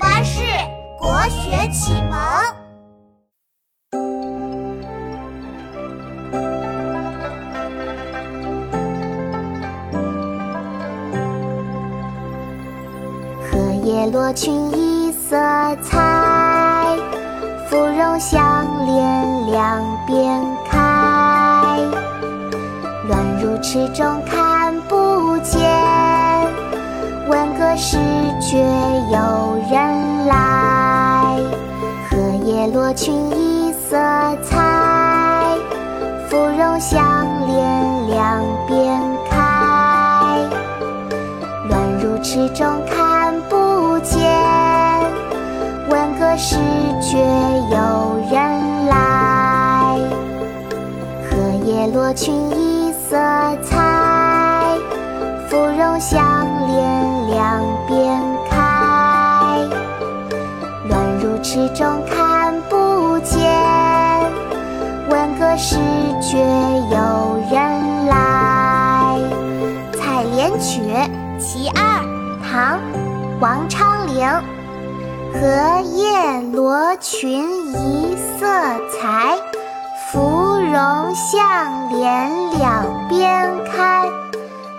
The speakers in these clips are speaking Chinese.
巴士国学启蒙。荷叶落群一色彩，芙蓉香连两边开。乱入池中看不见，闻歌始觉有叶落群一色彩，芙蓉香连两边开。乱入池中看不见，闻歌始觉有人来。荷叶落裙一色彩，芙蓉香连池中看不见，闻歌始觉有人来。《采莲曲·其二》唐·王昌龄。荷叶罗裙一色裁，芙蓉向脸两边开。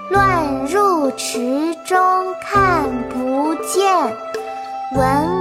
乱入池中看不见，闻